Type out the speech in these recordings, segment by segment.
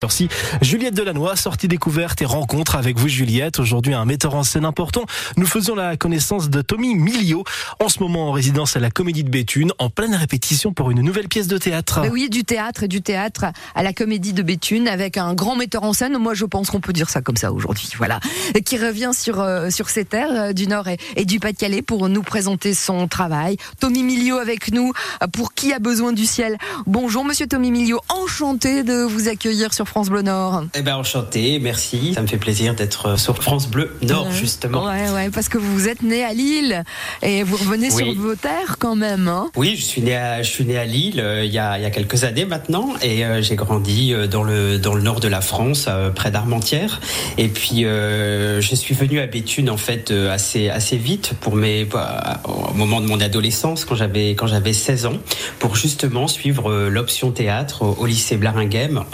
Merci. Juliette Delannoy, sortie découverte et rencontre avec vous Juliette. Aujourd'hui un metteur en scène important. Nous faisons la connaissance de Tommy Milio, en ce moment en résidence à la Comédie de Béthune, en pleine répétition pour une nouvelle pièce de théâtre. Ben oui, du théâtre et du théâtre à la Comédie de Béthune avec un grand metteur en scène. Moi je pense qu'on peut dire ça comme ça aujourd'hui. Voilà. Qui revient sur, euh, sur ces terres euh, du Nord et, et du Pas-de-Calais pour nous présenter son travail. Tommy Milio avec nous pour Qui a besoin du ciel? Bonjour monsieur Tommy Milio, enchanté de vous accueillir sur France Bleu Nord. Eh ben enchanté, merci. Ça me fait plaisir d'être euh, sur France Bleu Nord Ouais. justement. Ouais, ouais, parce que vous êtes né à Lille et vous revenez Oui. sur vos terres quand même. Hein Oui, je suis né à, je suis né à Lille euh, il, y a, il y a quelques années maintenant et euh, j'ai grandi dans le, dans le nord de la France, euh, près d'Armentières. Et puis je suis venu à Béthune en fait assez, assez vite pour mes, bah, au moment de mon adolescence quand j'avais, quand j'avais 16 ans pour justement suivre l'option théâtre au, au lycée Blaringhem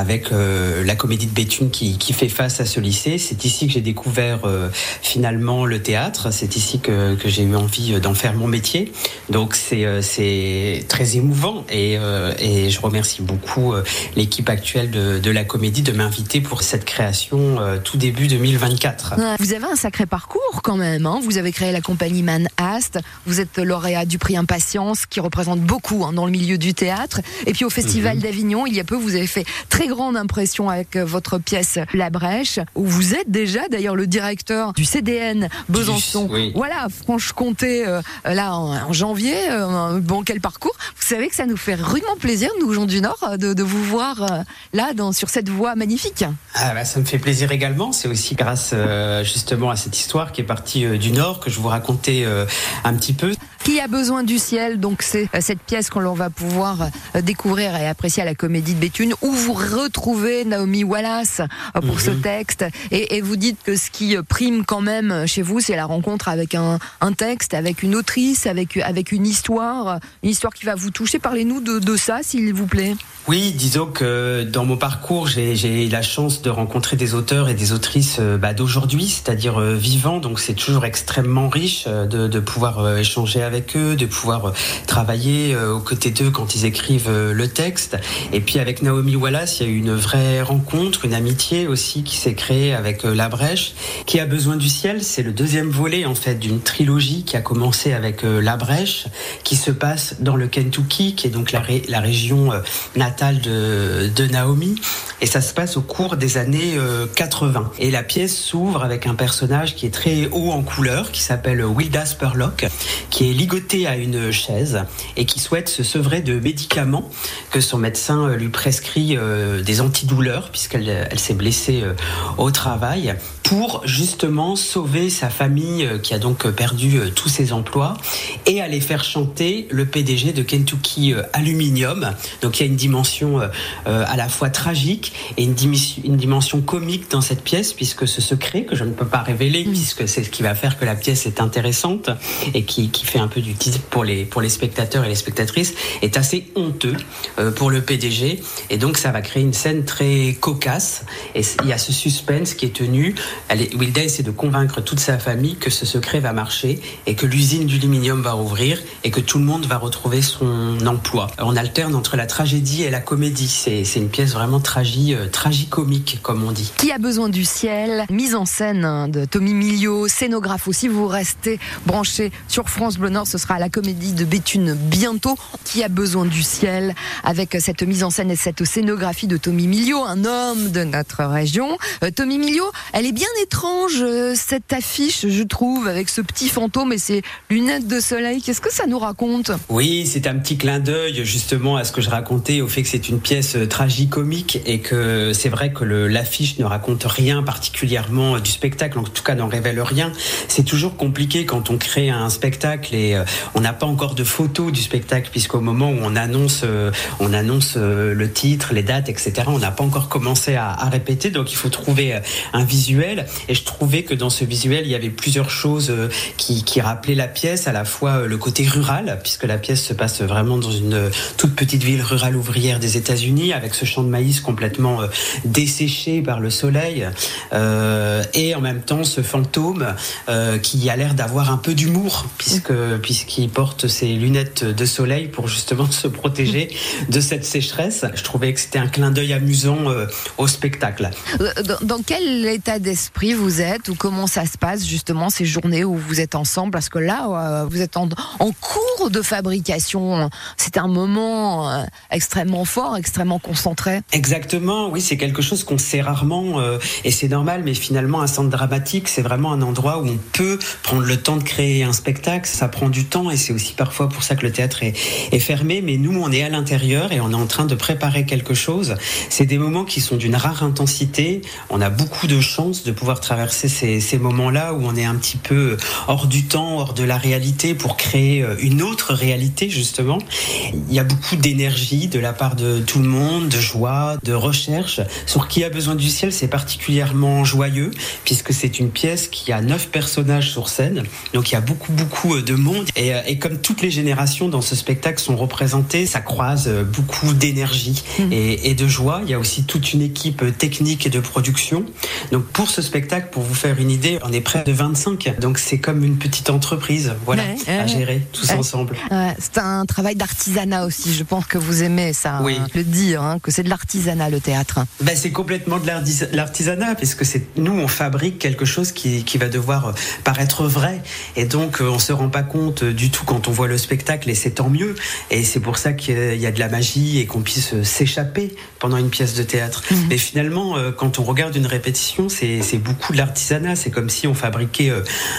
avec euh, la comédie de Béthune qui, qui fait face à ce lycée. C'est ici que j'ai découvert euh, finalement le théâtre. C'est ici que, que j'ai eu envie d'en faire mon métier. Donc c'est euh, très émouvant et, euh, et je remercie beaucoup euh, l'équipe actuelle de, de la comédie de m'inviter pour cette création euh, tout début 2024. Ouais. Vous avez un sacré parcours quand même. Hein vous avez créé la compagnie Man Ast. Vous êtes lauréat du prix Impatience, qui représente beaucoup hein, dans le milieu du théâtre. Et puis au Festival Mhm. d'Avignon, il y a peu, vous avez fait très grande impression avec euh, votre pièce La Brèche, où vous êtes déjà d'ailleurs le directeur du CDN Besançon. oui. Voilà, Franche-Comté, euh, là en, en janvier. euh, bon, quel parcours Vous savez que ça nous fait rudement plaisir, nous gens du Nord, euh, de, de vous voir euh, là dans, sur cette voie magnifique. Ah bah, ça me fait plaisir également. C'est aussi grâce euh, justement à cette histoire qui est partie euh, du Nord que je vous racontais euh, un petit peu. Qui a besoin du ciel Donc c'est euh, cette pièce qu'on va pouvoir euh, découvrir et apprécier à la Comédie de Béthune, où vous retrouvez Naomi Wallace euh, pour ce texte, et, et vous dites que ce qui prime quand même chez vous, c'est la rencontre avec un, un texte, avec une autrice, avec avec une histoire, une histoire qui va vous toucher. Parlez-nous de, de ça, s'il vous plaît. Oui, disons que dans mon parcours, j'ai la chance de rencontrer des auteurs et des autrices bah, d'aujourd'hui, c'est-à-dire euh, vivants. Donc c'est toujours extrêmement riche de, de pouvoir euh, échanger avec eux, de pouvoir euh, travailler euh, aux côtés d'eux quand ils écrivent euh, le texte. Et puis avec Naomi Wallace, il y a eu une vraie rencontre, une amitié aussi qui s'est créée avec La Brèche. Qui a besoin du ciel, c'est le deuxième volet en fait d'une trilogie qui a commencé avec La Brèche, qui se passe dans le Kentucky, qui est donc la, la région natale de, de Naomi. Et ça se passe au cours des années euh, 80. Et la pièce s'ouvre avec un personnage qui est très haut en couleur, qui s'appelle Wilda Spurlock, qui est ligoté à une chaise et qui souhaite se sevrer de médicaments que son médecin euh, lui prescrit euh, des antidouleurs, puisqu'elle elle s'est blessée euh, au travail, pour justement sauver sa famille euh, qui a donc euh, perdu euh, tous ses emplois et aller faire chanter le PDG de Kentucky euh, Aluminium. Donc il y a une dimension euh, euh, à la fois tragique et une, dimension comique dans cette pièce, puisque ce secret que je ne peux pas révéler, puisque c'est ce qui va faire que la pièce est intéressante et qui, qui fait un peu du titre pour les, pour les spectateurs et les spectatrices, est assez honteux euh, pour le PDG. Et donc ça va créer une scène très cocasse. Et il y a ce suspense qui est tenu. Elle est- Wilda essaie de convaincre toute sa famille que ce secret va marcher et que l'usine d'aluminium va rouvrir et que tout le monde va retrouver son emploi. On alterne entre la tragédie et la comédie. C'est une pièce vraiment tragi, euh, tragicomique, comme on dit. Qui a besoin du ciel? Mise en scène hein, de Tommy Milio, scénographe aussi. Vous restez branchés sur France Bleu Nord. Ce sera à la comédie de Béthune bientôt. Qui a besoin du ciel? Avec cette mise en scène et cette scénographie de Tommy Milio, un homme de notre région. Euh, Tommy Milio, elle est bien étrange, euh, cette affiche, je trouve, avec ce petit fantôme et ses lunettes de soleil. Qu'est-ce que ça nous raconte? Oui, c'est un petit clin d'œil justement à ce que je racontais, au fait que c'est une pièce euh, tragicomique et que c'est vrai que l'affiche ne raconte rien particulièrement euh, du spectacle, en tout cas n'en révèle rien. C'est toujours compliqué quand on crée un spectacle et euh, on n'a pas encore de photos du spectacle puisqu'au moment où on annonce, euh, on annonce le titre, les dates, etc., on n'a pas encore commencé à, répéter, donc il faut trouver un visuel et je trouvais que dans ce visuel il y avait plusieurs choses qui, rappelaient la pièce, à la fois le côté rural puisque la pièce se passe vraiment dans une toute petite ville rurale ouvrière des États-Unis avec ce champ de maïs complètement complètement desséché par le soleil, et en même temps ce fantôme qui a l'air d'avoir un peu d'humour puisque puisqu'il porte ses lunettes de soleil pour justement se protéger de cette sécheresse. Je trouvais que c'était un clin d'œil amusant au spectacle. Dans, quel état d'esprit vous êtes ou comment ça se passe justement ces journées où vous êtes ensemble? Parce que là, vous êtes en, en cours de fabrication. C'est un moment extrêmement fort, extrêmement concentré. Exactement, oui, c'est quelque chose qu'on sait rarement et c'est normal, mais finalement un centre dramatique, c'est vraiment un endroit où on peut prendre le temps de créer un spectacle. Ça prend du temps et c'est aussi parfois pour ça que le théâtre est, fermé. Mais nous, on est à l'intérieur et on est en train de préparer quelque chose. C'est des moments qui sont d'une rare intensité. On a beaucoup de chance de pouvoir traverser ces, ces moments-là où on est un petit peu hors du temps, hors de la réalité pour créer une autre réalité justement. Il y a beaucoup d'énergie de la part de tout le monde, de joie, de recherche. Sur qui a besoin du ciel, c'est particulièrement joyeux puisque c'est une pièce qui a neuf personnages sur scène. Donc il y a beaucoup beaucoup de monde et, et comme toutes les générations dans ce spectacle sont représentées, ça croise beaucoup d'énergie mmh. et, et de joie. Il y a aussi toute une équipe technique et de production. Donc pour ce spectacle, pour vous faire une idée, on est près de 25. Donc c'est comme une petite entreprise, voilà, ouais, à gérer tous ouais. ensemble. c'est un travail d'artisanat aussi. Je pense que vous aimez ça, oui. hein, le dire, hein, que c'est de l'artisanat le théâtre. Ben, c'est complètement de l'artisanat, puisque c'est nous on fabrique quelque chose qui, qui va devoir paraître vrai, et donc on se rend pas compte du tout quand on voit le spectacle, et c'est tant mieux. Et c'est pour ça qu'il y a de la magie et qu'on puisse s'échapper pendant une pièce de théâtre. Mmh. Mais finalement, quand on regarde une répétition, c'est beaucoup de l'artisanat. C'est comme si on fabriquait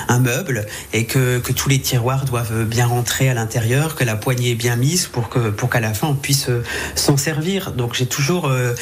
un meuble et que, que, tous les tiroirs doivent bien rentrer à l'intérieur, que la poignée est bien mise pour que pour qu'à la fin on puisse s'en servir. Donc j'ai toujours euh,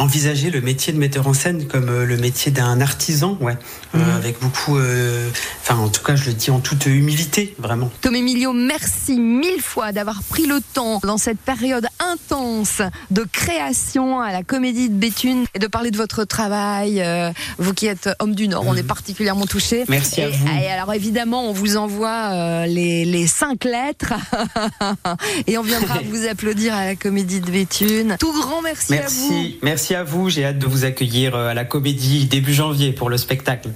envisagé le métier de metteur en scène comme euh, le métier d'un artisan, ouais, mmh. euh, avec beaucoup, enfin en tout cas je le dis en toute humilité, vraiment. Tom Emilio, merci mille fois d'avoir pris le temps dans cette période intense de création à la Comédie de Béthune et de parler de votre travail. Euh, vous qui êtes homme du Nord, mmh. on est particulièrement touchés. Merci et, à vous. Et alors évidemment, on vous envoie euh, les, les, cinq lettres et on viendra vous applaudir à la Comédie de Béthune. Tout grand merci, merci à vous. Merci à vous. J'ai hâte de vous accueillir euh, à la Comédie début janvier pour le spectacle.